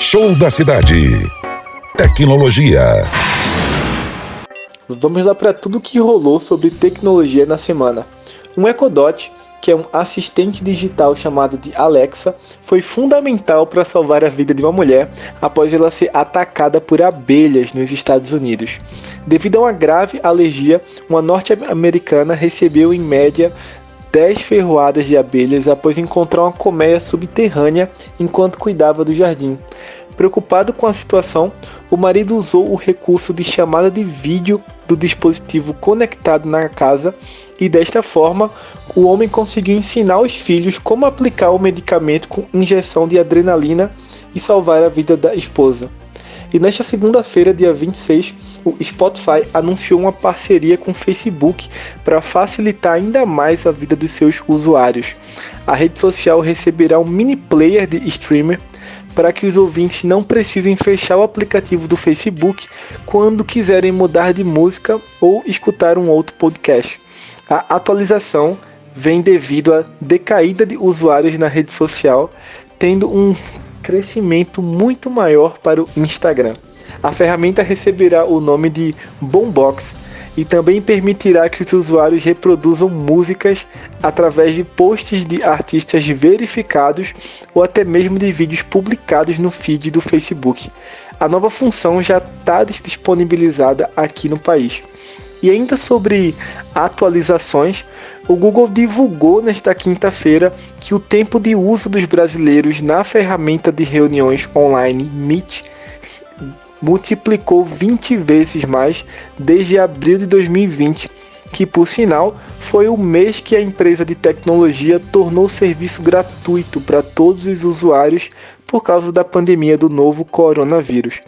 Show da cidade. Tecnologia. Vamos lá para tudo que rolou sobre tecnologia na semana. Um Echo Dot, que é um assistente digital chamado de Alexa, foi fundamental para salvar a vida de uma mulher após ela ser atacada por abelhas nos Estados Unidos. Devido a uma grave alergia, uma norte-americana recebeu em média 10 ferroadas de abelhas após encontrar uma colmeia subterrânea enquanto cuidava do jardim. Preocupado com a situação, o marido usou o recurso de chamada de vídeo do dispositivo conectado na casa e desta forma o homem conseguiu ensinar os filhos como aplicar o medicamento com injeção de adrenalina e salvar a vida da esposa. E nesta segunda-feira, dia 26, o Spotify anunciou uma parceria com o Facebook para facilitar ainda mais a vida dos seus usuários. A rede social receberá um mini player de streamer para que os ouvintes não precisem fechar o aplicativo do Facebook quando quiserem mudar de música ou escutar um outro podcast. A atualização vem devido à decaída de usuários na rede social, tendo um crescimento muito maior para o Instagram. A ferramenta receberá o nome de Boombox e também permitirá que os usuários reproduzam músicas através de posts de artistas verificados ou até mesmo de vídeos publicados no feed do Facebook. A nova função já está disponibilizada aqui no país. E ainda sobre atualizações, o Google divulgou nesta quinta-feira que o tempo de uso dos brasileiros na ferramenta de reuniões online Meet multiplicou 20 vezes mais desde abril de 2020, que por sinal foi o mês que a empresa de tecnologia tornou o serviço gratuito para todos os usuários por causa da pandemia do novo coronavírus.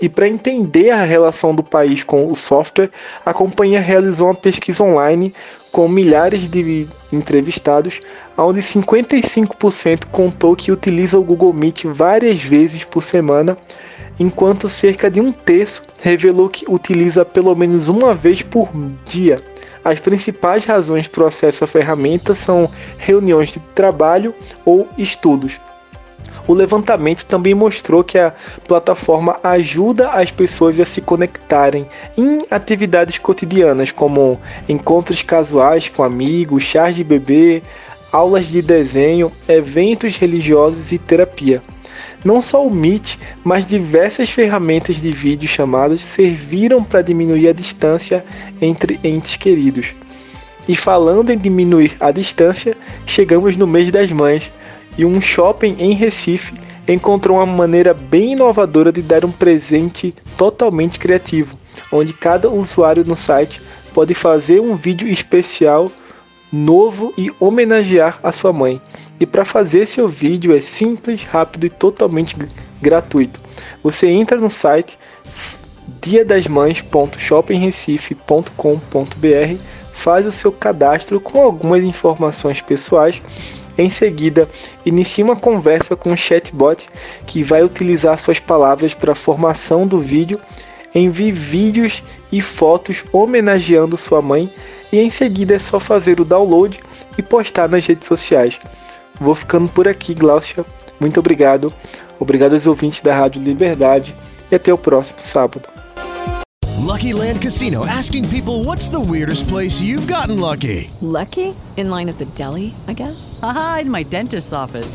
E para entender a relação do país com o software, a companhia realizou uma pesquisa online com milhares de entrevistados, onde 55% contou que utiliza o Google Meet várias vezes por semana, enquanto cerca de um terço revelou que utiliza pelo menos uma vez por dia. As principais razões para o acesso à ferramenta são reuniões de trabalho ou estudos. O levantamento também mostrou que a plataforma ajuda as pessoas a se conectarem em atividades cotidianas, como encontros casuais com amigos, chás de bebê, aulas de desenho, eventos religiosos e terapia. Não só o Meet, mas diversas ferramentas de vídeo chamadas serviram para diminuir a distância entre entes queridos. E falando em diminuir a distância, chegamos no mês das mães e um shopping em Recife encontrou uma maneira bem inovadora de dar um presente totalmente criativo, onde cada usuário no site pode fazer um vídeo especial novo e homenagear a sua mãe. E para fazer seu vídeo é simples, rápido e totalmente gratuito. Você entra no site diadasmães.shoppingrecife.com.br, faz o seu cadastro com algumas informações pessoais em seguida, inicie uma conversa com o chatbot que vai utilizar suas palavras para a formação do vídeo. Envie vídeos e fotos homenageando sua mãe e em seguida é só fazer o download e postar nas redes sociais. Vou ficando por aqui, Glaucia. Muito obrigado. Obrigado aos ouvintes da Rádio Liberdade e até o próximo sábado. Lucky Land Casino asking people what's the weirdest place you've gotten lucky? Lucky? In line at the deli, I guess? Aha, in my dentist's office.